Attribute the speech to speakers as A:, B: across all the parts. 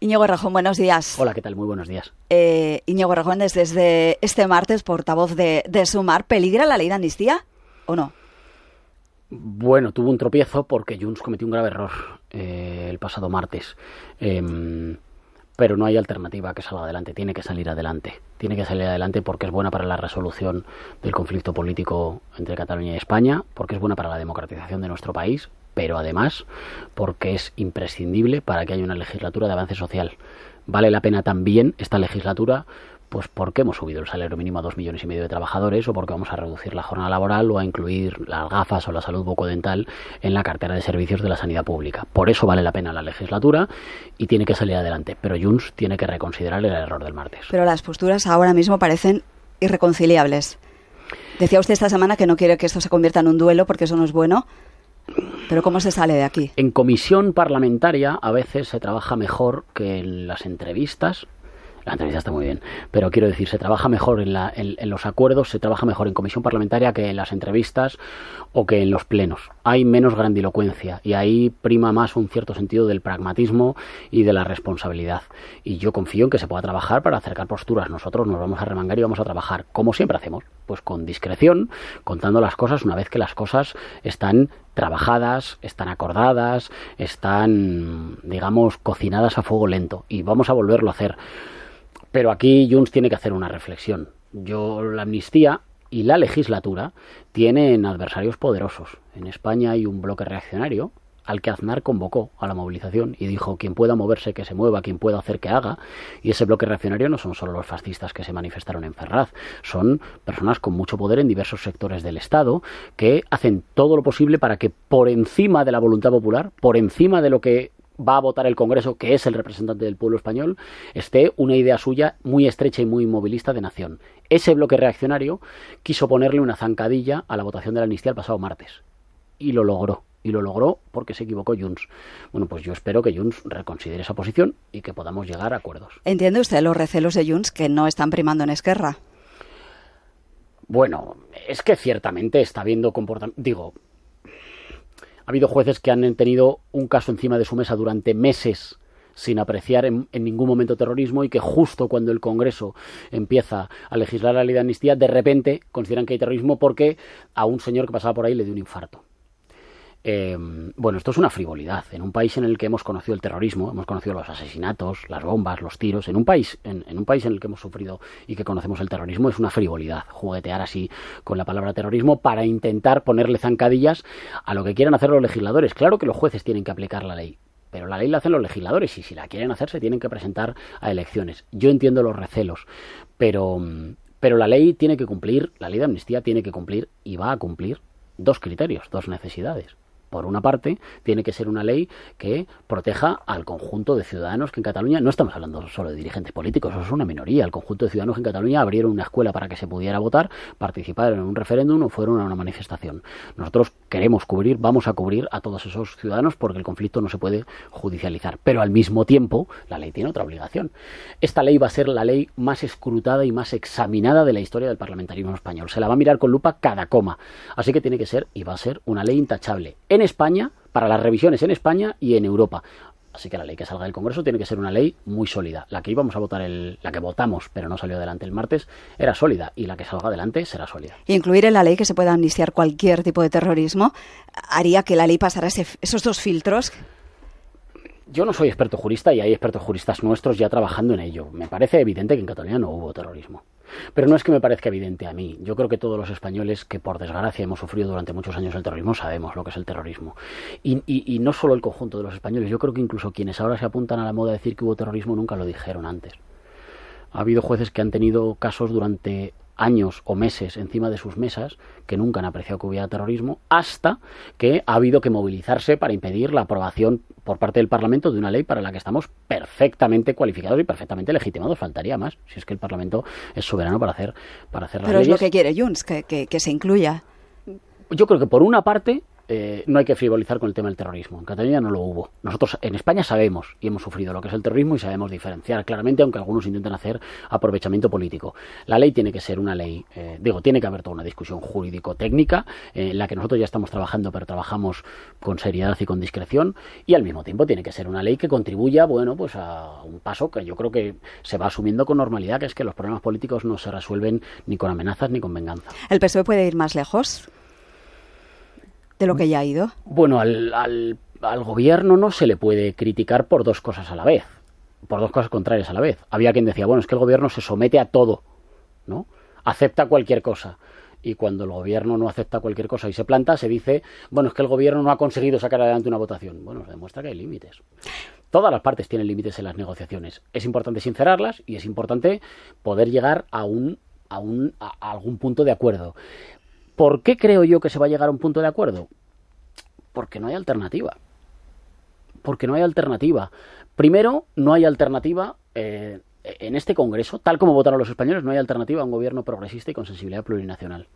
A: Íñigo Rajón, buenos días.
B: Hola, ¿qué tal? Muy buenos días.
A: Eh, Íñigo Rajón es desde este martes portavoz de, de Sumar. ¿Peligra la ley de amnistía o no?
B: Bueno, tuvo un tropiezo porque Junts cometió un grave error eh, el pasado martes. Em, pero no hay alternativa que salga adelante, tiene que salir adelante. Tiene que salir adelante porque es buena para la resolución del conflicto político entre Cataluña y España, porque es buena para la democratización de nuestro país, pero además porque es imprescindible para que haya una legislatura de avance social. Vale la pena también esta legislatura pues porque hemos subido el salario mínimo a dos millones y medio de trabajadores o porque vamos a reducir la jornada laboral o a incluir las gafas o la salud bucodental en la cartera de servicios de la sanidad pública. Por eso vale la pena la legislatura y tiene que salir adelante. Pero Junts tiene que reconsiderar el error del martes.
A: Pero las posturas ahora mismo parecen irreconciliables. Decía usted esta semana que no quiere que esto se convierta en un duelo porque eso no es bueno. Pero ¿cómo se sale de aquí?
B: En comisión parlamentaria a veces se trabaja mejor que en las entrevistas la entrevista está muy bien, pero quiero decir, se trabaja mejor en, la, en, los acuerdos, se trabaja mejor en comisión parlamentaria que en las entrevistas o que en los plenos. Hay menos grandilocuencia y ahí prima más un cierto sentido del pragmatismo y de la responsabilidad. Y yo confío en que se pueda trabajar para acercar posturas. Nosotros nos vamos a remangar y vamos a trabajar, como siempre hacemos, pues con discreción, contando las cosas una vez que las cosas están trabajadas, están acordadas, están, digamos, cocinadas a fuego lento. Y vamos a volverlo a hacer. Pero aquí Junts tiene que hacer una reflexión. Yo, la amnistía y la legislatura tienen adversarios poderosos. En España hay un bloque reaccionario al que Aznar convocó a la movilización y dijo quien pueda moverse que se mueva, quien pueda hacer que haga. Y ese bloque reaccionario no son solo los fascistas que se manifestaron en Ferraz, son personas con mucho poder en diversos sectores del Estado que hacen todo lo posible para que por encima de la voluntad popular, por encima de lo que va a votar el Congreso, que es el representante del pueblo español, esté una idea suya muy estrecha y muy movilista de nación. Ese bloque reaccionario quiso ponerle una zancadilla a la votación de la amnistía el pasado martes. Y lo logró. Y lo logró porque se equivocó Junts. Bueno, pues yo espero que Junts reconsidere esa posición y que podamos llegar a acuerdos.
A: ¿Entiende usted los recelos de Junts que no están primando en Esquerra?
B: Bueno, es que ciertamente está viendo comportamiento. Digo, ha habido jueces que han tenido un caso encima de su mesa durante meses sin apreciar en, ningún momento terrorismo y que justo cuando el Congreso empieza a legislar la ley de amnistía, de repente consideran que hay terrorismo porque a un señor que pasaba por ahí le dio un infarto. Em, bueno, esto es una frivolidad. En un país en el que hemos conocido el terrorismo, hemos conocido los asesinatos, las bombas, los tiros, en un país en, un país en el que hemos sufrido y que conocemos el terrorismo, es una frivolidad juguetear así con la palabra terrorismo para intentar ponerle zancadillas a lo que quieran hacer los legisladores. Claro que los jueces tienen que aplicar la ley, pero la ley la hacen los legisladores y si la quieren hacer se tienen que presentar a elecciones. Yo entiendo los recelos, pero, pero la ley tiene que cumplir, la ley de amnistía tiene que cumplir y va a cumplir dos criterios, dos necesidades por una parte, tiene que ser una ley que proteja al conjunto de ciudadanos que en Cataluña, no estamos hablando solo de dirigentes políticos, eso es una minoría, el conjunto de ciudadanos que en Cataluña abrieron una escuela para que se pudiera votar, participaron en un referéndum o fueron a una manifestación. Nosotros queremos cubrir, vamos a cubrir a todos esos ciudadanos porque el conflicto no se puede judicializar, pero al mismo tiempo la ley tiene otra obligación. Esta ley va a ser la ley más escrutada y más examinada de la historia del parlamentarismo español. Se la va a mirar con lupa cada coma, así que tiene que ser y va a ser una ley intachable en España, para las revisiones en España y en Europa. Así que la ley que salga del Congreso tiene que ser una ley muy sólida. La que íbamos a votar, el, la que votamos, pero no salió adelante el martes, era sólida y la que salga adelante será sólida.
A: Y incluir en la ley que se pueda amnistiar cualquier tipo de terrorismo haría que la ley pasara esos dos filtros
B: yo no soy experto jurista y hay expertos juristas nuestros ya trabajando en ello. Me parece evidente que en Cataluña no hubo terrorismo. Pero no es que me parezca evidente a mí. Yo creo que todos los españoles que por desgracia hemos sufrido durante muchos años el terrorismo sabemos lo que es el terrorismo. Y, y no solo el conjunto de los españoles. Yo creo que incluso quienes ahora se apuntan a la moda de decir que hubo terrorismo nunca lo dijeron antes. Ha habido jueces que han tenido casos durante años o meses encima de sus mesas que nunca han apreciado que hubiera terrorismo, hasta que ha habido que movilizarse para impedir la aprobación por parte del Parlamento de una ley para la que estamos perfectamente cualificados y perfectamente legitimados. Faltaría más, si es que el Parlamento es soberano para hacer, para hacer
A: Pero es lo que quiere Junts, que, que, que se incluya.
B: Yo creo que por una parte eh, no hay que frivolizar con el tema del terrorismo. En Cataluña no lo hubo. Nosotros en España sabemos y hemos sufrido lo que es el terrorismo y sabemos diferenciar claramente, aunque algunos intenten hacer aprovechamiento político. La ley tiene que ser una ley, eh, digo, tiene que haber toda una discusión jurídico-técnica eh, en la que nosotros ya estamos trabajando, pero trabajamos con seriedad y con discreción y al mismo tiempo tiene que ser una ley que contribuya, bueno, pues a un paso que yo creo que se va asumiendo con normalidad, que es que los problemas políticos no se resuelven ni con amenazas ni con venganza.
A: ¿El PSOE puede ir más lejos? De lo que ya ha ido?
B: Bueno, al, al, al, gobierno no se le puede criticar por dos cosas a la vez, por dos cosas contrarias a la vez. Había quien decía, bueno, es que el gobierno se somete a todo, ¿no? Acepta cualquier cosa. Y cuando el gobierno no acepta cualquier cosa y se planta, se dice, bueno, es que el gobierno no ha conseguido sacar adelante una votación. Bueno, demuestra que hay límites. Todas las partes tienen límites en las negociaciones. Es importante sincerarlas y es importante poder llegar a un a, un, a algún punto de acuerdo. ¿Por qué creo yo que se va a llegar a un punto de acuerdo? Porque no hay alternativa. Porque no hay alternativa. Primero, no hay alternativa eh, en este Congreso, tal como votaron los españoles, no hay alternativa a un gobierno progresista y con sensibilidad plurinacional.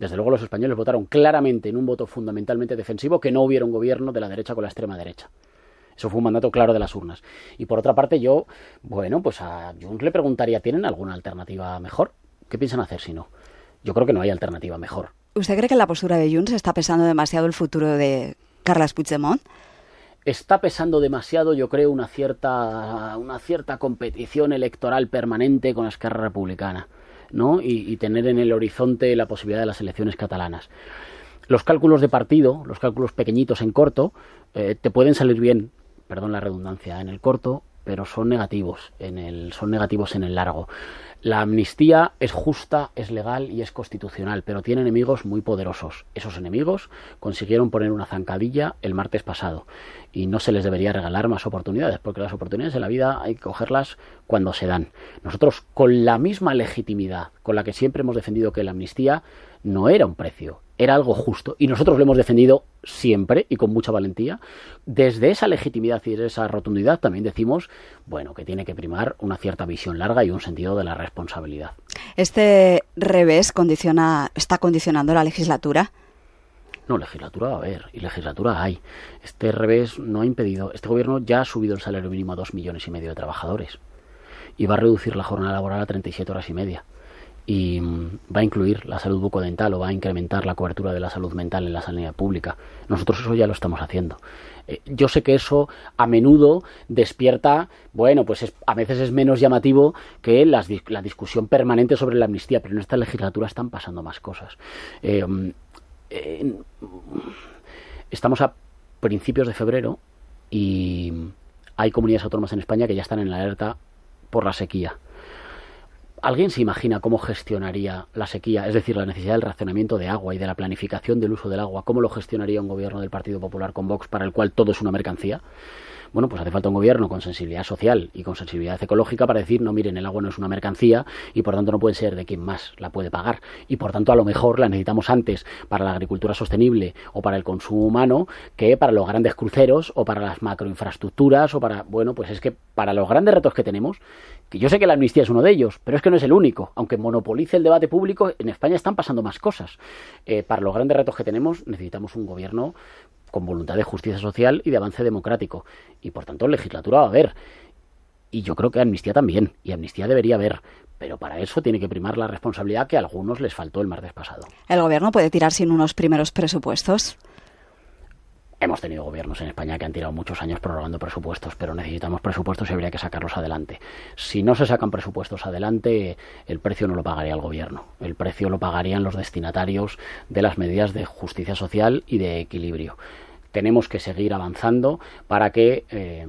B: Desde luego los españoles votaron claramente en un voto fundamentalmente defensivo que no hubiera un gobierno de la derecha con la extrema derecha. Eso fue un mandato claro de las urnas. Y por otra parte, yo, bueno, pues a Junts le preguntaría, ¿tienen alguna alternativa mejor? ¿Qué piensan hacer si no? Yo creo que no hay alternativa mejor.
A: ¿Usted cree que la postura de Junts está pesando demasiado el futuro de Carles Puigdemont?
B: Está pesando demasiado, yo creo, una cierta, una cierta competición electoral permanente con la Esquerra Republicana, ¿no? Y, tener en el horizonte la posibilidad de las elecciones catalanas. Los cálculos de partido, los cálculos pequeñitos en corto, eh, te pueden salir bien, perdón la redundancia, en el corto, pero son negativos en el, son negativos en el largo. La amnistía es justa, es legal y es constitucional, pero tiene enemigos muy poderosos. Esos enemigos consiguieron poner una zancadilla el martes pasado y no se les debería regalar más oportunidades, porque las oportunidades en la vida hay que cogerlas cuando se dan. Nosotros, con la misma legitimidad con la que siempre hemos defendido que la amnistía no era un precio, era algo justo. Y nosotros lo hemos defendido siempre y con mucha valentía. Desde esa legitimidad y desde esa rotundidad también decimos, bueno, que tiene que primar una cierta visión larga y un sentido de la responsabilidad.
A: ¿Este revés condiciona, está condicionando la legislatura?
B: No, legislatura va a haber y legislatura hay. Este revés no ha impedido. Este gobierno ya ha subido el salario mínimo a dos millones y medio de trabajadores y va a reducir la jornada laboral a 37 horas y media y mm, va a incluir la salud bucodental o va a incrementar la cobertura de la salud mental en la sanidad pública. Nosotros eso ya lo estamos haciendo. Eh, yo sé que eso a menudo despierta, bueno, pues es, a veces es menos llamativo que las, la discusión permanente sobre la amnistía, pero en esta legislatura están pasando más cosas. Eh, eh, estamos a principios de febrero y hay comunidades autónomas en España que ya están en la alerta por la sequía ¿Alguien se imagina cómo gestionaría la sequía, es decir, la necesidad del racionamiento de agua y de la planificación del uso del agua? ¿Cómo lo gestionaría un gobierno del Partido Popular con Vox para el cual todo es una mercancía? Bueno, pues hace falta un gobierno con sensibilidad social y con sensibilidad ecológica para decir, no, miren, el agua no es una mercancía y por tanto no puede ser de quien más la puede pagar. Y por tanto a lo mejor la necesitamos antes para la agricultura sostenible o para el consumo humano que para los grandes cruceros o para las macroinfraestructuras o para, bueno, pues es que para los grandes retos que tenemos, que yo sé que la amnistía es uno de ellos, pero es que no es el único. Aunque monopolice el debate público, en España están pasando más cosas. Eh, para los grandes retos que tenemos necesitamos un gobierno con voluntad de justicia social y de avance democrático. Y por tanto, legislatura va a haber. Y yo creo que amnistía también. Y amnistía debería haber. Pero para eso tiene que primar la responsabilidad que a algunos les faltó el martes pasado.
A: ¿El gobierno puede tirar sin unos primeros presupuestos?
B: Hemos tenido gobiernos en España que han tirado muchos años prorrogando presupuestos, pero necesitamos presupuestos y habría que sacarlos adelante. Si no se sacan presupuestos adelante, el precio no lo pagaría el gobierno. El precio lo pagarían los destinatarios de las medidas de justicia social y de equilibrio. Tenemos que seguir avanzando para que eh,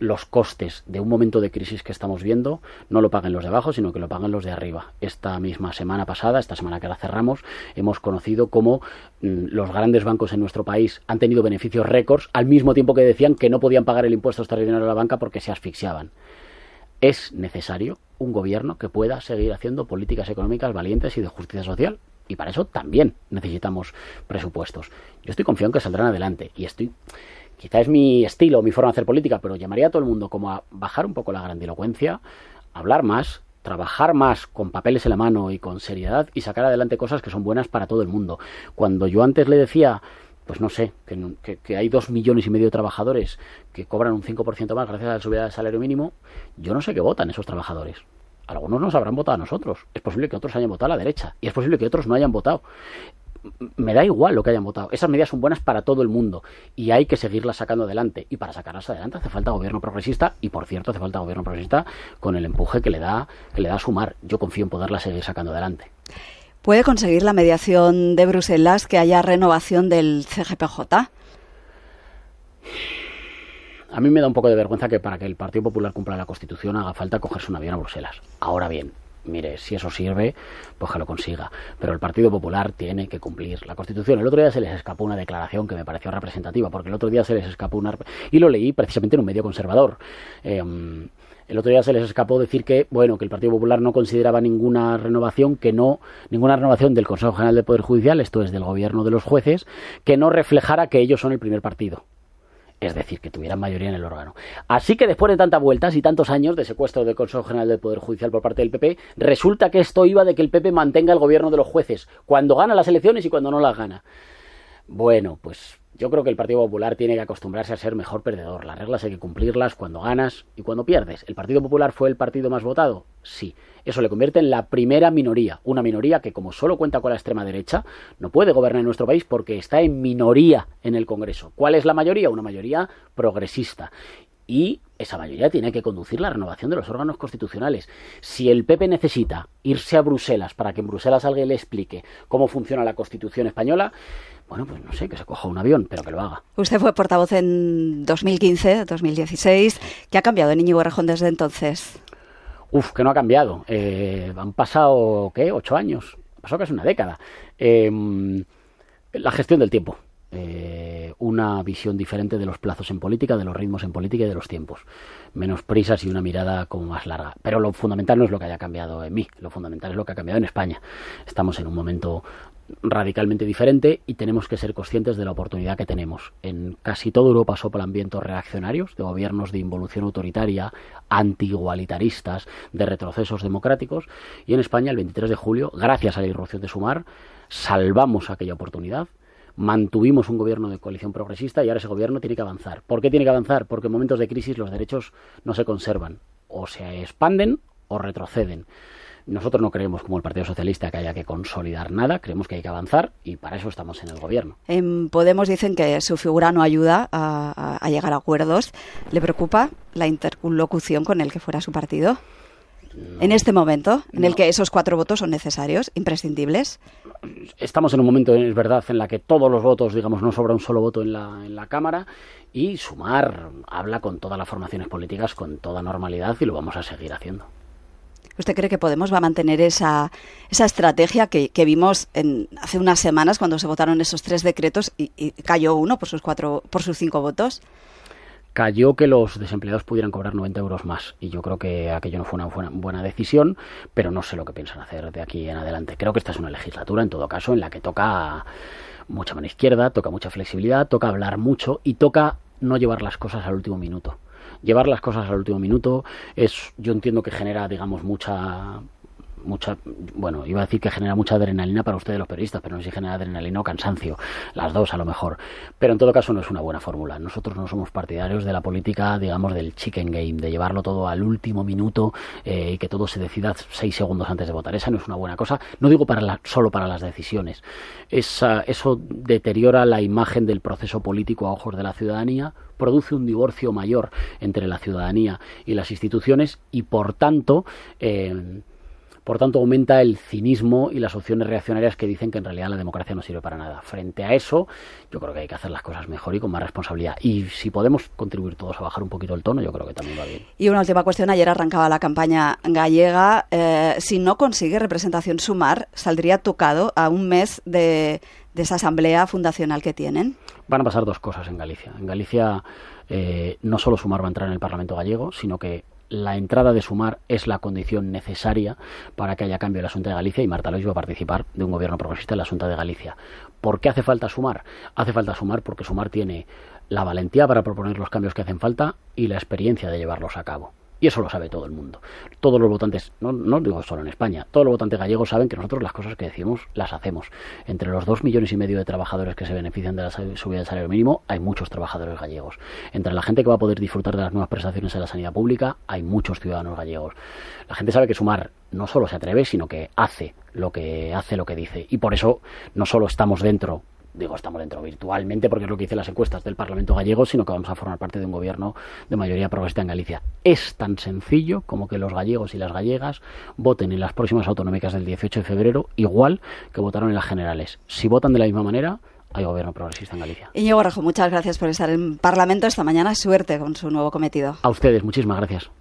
B: los costes de un momento de crisis que estamos viendo no lo paguen los de abajo, sino que lo paguen los de arriba. Esta misma semana pasada, esta semana que la cerramos, hemos conocido cómo mm, los grandes bancos en nuestro país han tenido beneficios récords al mismo tiempo que decían que no podían pagar el impuesto extraordinario a la banca porque se asfixiaban. Es necesario un gobierno que pueda seguir haciendo políticas económicas valientes y de justicia social. Y para eso también necesitamos presupuestos. Yo estoy confiado en que saldrán adelante. Y estoy quizá es mi estilo, mi forma de hacer política, pero llamaría a todo el mundo como a bajar un poco la grandilocuencia, hablar más, trabajar más con papeles en la mano y con seriedad y sacar adelante cosas que son buenas para todo el mundo. Cuando yo antes le decía pues no sé, que, que, hay dos millones y medio de trabajadores que cobran un 5% más gracias a la subida del salario mínimo, yo no sé qué votan esos trabajadores. Algunos nos habrán votado a nosotros. Es posible que otros hayan votado a la derecha. Y es posible que otros no hayan votado me da igual lo que hayan votado. Esas medidas son buenas para todo el mundo y hay que seguirlas sacando adelante. Y para sacarlas adelante hace falta gobierno progresista y, por cierto, hace falta gobierno progresista con el empuje que le da, que le da a sumar. Yo confío en poderla seguir sacando adelante.
A: ¿Puede conseguir la mediación de Bruselas que haya renovación del CGPJ?
B: A mí me da un poco de vergüenza que para que el Partido Popular cumpla la Constitución haga falta cogerse un avión a Bruselas. Ahora bien, mire, si eso sirve, pues que lo consiga. Pero el Partido Popular tiene que cumplir la Constitución. El otro día se les escapó una declaración que me pareció representativa, porque el otro día se les escapó una... Y lo leí precisamente en un medio conservador. Em, el otro día se les escapó decir que, bueno, que el Partido Popular no consideraba ninguna renovación, que no, ninguna renovación del Consejo General del Poder Judicial, esto es del gobierno de los jueces, que no reflejara que ellos son el primer partido es decir, que tuvieran mayoría en el órgano. Así que después de tantas vueltas y tantos años de secuestro del Consejo General del Poder Judicial por parte del PP, resulta que esto iba de que el PP mantenga el gobierno de los jueces cuando gana las elecciones y cuando no las gana. Bueno, pues yo creo que el Partido Popular tiene que acostumbrarse a ser mejor perdedor. Las reglas hay que cumplirlas cuando ganas y cuando pierdes. ¿El Partido Popular fue el partido más votado? Sí. Eso le convierte en la primera minoría. Una minoría que, como solo cuenta con la extrema derecha, no puede gobernar en nuestro país porque está en minoría en el Congreso. ¿Cuál es la mayoría? Una mayoría progresista y esa mayoría tiene que conducir la renovación de los órganos constitucionales. Si el PP necesita irse a Bruselas para que en Bruselas alguien le explique cómo funciona la Constitución española, bueno, pues no sé, que se coja un avión, pero que lo haga.
A: Usted fue portavoz en 2015, 2016. ¿Qué ha cambiado en Íñigo Rejón desde entonces?
B: Uf, que no ha cambiado. Eh, han pasado, ¿qué? Ocho años. Pasado casi una década. Em, la gestión del tiempo. Eh, una visión diferente de los plazos en política, de los ritmos en política y de los tiempos. Menos prisas y una mirada como más larga. Pero lo fundamental no es lo que haya cambiado en mí, lo fundamental es lo que ha cambiado en España. Estamos en un momento radicalmente diferente y tenemos que ser conscientes de la oportunidad que tenemos. En casi toda Europa soplan vientos reaccionarios, de gobiernos de involución autoritaria, anti-igualitaristas, de retrocesos democráticos, y en España el 23 de julio, gracias a la irrupción de Sumar, salvamos aquella oportunidad, mantuvimos un gobierno de coalición progresista y ahora ese gobierno tiene que avanzar. ¿Por qué tiene que avanzar? Porque en momentos de crisis los derechos no se conservan, o se expanden o retroceden. Nosotros no creemos, como el Partido Socialista, que haya que consolidar nada, creemos que hay que avanzar y para eso estamos en el gobierno.
A: En Podemos dicen que su figura no ayuda a, llegar a acuerdos. ¿Le preocupa la interlocución con el que fuera su partido? En este momento, en el que esos cuatro votos son necesarios, imprescindibles?
B: Estamos en un momento, es verdad, en la que todos los votos, digamos, no sobra un solo voto en la, en la Cámara y Sumar habla con todas las formaciones políticas con toda normalidad y lo vamos a seguir haciendo.
A: ¿Usted cree que Podemos va a mantener esa, esa estrategia que, vimos en, hace unas semanas cuando se votaron esos tres decretos y, cayó uno por sus, cuatro, por sus cinco votos?
B: Cayó que los desempleados pudieran cobrar 90 euros más y yo creo que aquello no fue una buena, decisión, pero no sé lo que piensan hacer de aquí en adelante. Creo que esta es una legislatura, en todo caso, en la que toca mucha mano izquierda, toca mucha flexibilidad, toca hablar mucho y toca no llevar las cosas al último minuto llevar las cosas al último minuto es, yo entiendo que genera, digamos, mucha mucha, bueno, iba a decir que genera mucha adrenalina para ustedes los periodistas, pero no sé si genera adrenalina o cansancio, las dos a lo mejor. Pero en todo caso no es una buena fórmula. Nosotros no somos partidarios de la política, digamos, del chicken game, de llevarlo todo al último minuto eh, y que todo se decida seis segundos antes de votar. Esa no es una buena cosa. No digo para la, solo para las decisiones. Esa, eso deteriora la imagen del proceso político a ojos de la ciudadanía produce un divorcio mayor entre la ciudadanía y las instituciones y por tanto eh, por tanto aumenta el cinismo y las opciones reaccionarias que dicen que en realidad la democracia no sirve para nada. Frente a eso, yo creo que hay que hacer las cosas mejor y con más responsabilidad. Y si podemos contribuir todos a bajar un poquito el tono, yo creo que también va bien.
A: Y una última cuestión. Ayer arrancaba la campaña gallega. Eh, si no consigue representación sumar, ¿saldría tocado a un mes de, esa asamblea fundacional que tienen?
B: Van a pasar dos cosas en Galicia. En Galicia eh, no solo Sumar va a entrar en el Parlamento gallego, sino que la entrada de Sumar es la condición necesaria para que haya cambio en la Asunta de Galicia y Marta Lois va a participar de un gobierno progresista en la Asunta de Galicia. ¿Por qué hace falta Sumar? Hace falta Sumar porque Sumar tiene la valentía para proponer los cambios que hacen falta y la experiencia de llevarlos a cabo. Y eso lo sabe todo el mundo. Todos los votantes, no, no digo solo en España, todos los votantes gallegos saben que nosotros las cosas que decimos las hacemos. Entre los dos millones y medio de trabajadores que se benefician de la subida del salario mínimo, hay muchos trabajadores gallegos. Entre la gente que va a poder disfrutar de las nuevas prestaciones en la sanidad pública, hay muchos ciudadanos gallegos. La gente sabe que sumar no solo se atreve, sino que hace lo que hace lo que dice. Y por eso no solo estamos dentro digo, estamos dentro virtualmente porque es lo que dicen las encuestas del Parlamento gallego, sino que vamos a formar parte de un gobierno de mayoría progresista en Galicia. Es tan sencillo como que los gallegos y las gallegas voten en las próximas autonómicas del 18 de febrero igual que votaron en las generales. Si votan de la misma manera, hay gobierno progresista en Galicia.
A: Iñigo Rajo, muchas gracias por estar en Parlamento esta mañana. Suerte con su nuevo cometido.
B: A ustedes, muchísimas gracias.